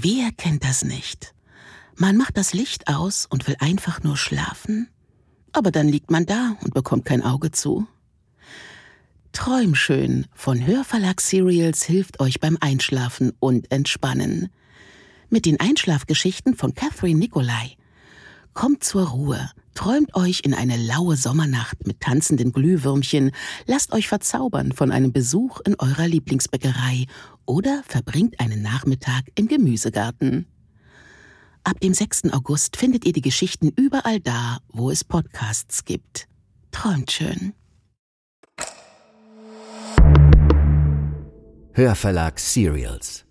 Wer kennt das nicht? Man macht das Licht aus und will einfach nur schlafen, aber dann liegt man da und bekommt kein Auge zu. Träum schön von Hörverlag Serials hilft euch beim Einschlafen und Entspannen. Mit den Einschlafgeschichten von Catherine Nicolai. Kommt zur Ruhe, träumt euch in eine laue Sommernacht mit tanzenden Glühwürmchen, lasst euch verzaubern von einem Besuch in eurer Lieblingsbäckerei oder verbringt einen Nachmittag im Gemüsegarten. Ab dem 6. August findet ihr die Geschichten überall da, wo es Podcasts gibt. Träumt schön. Hörverlag Serials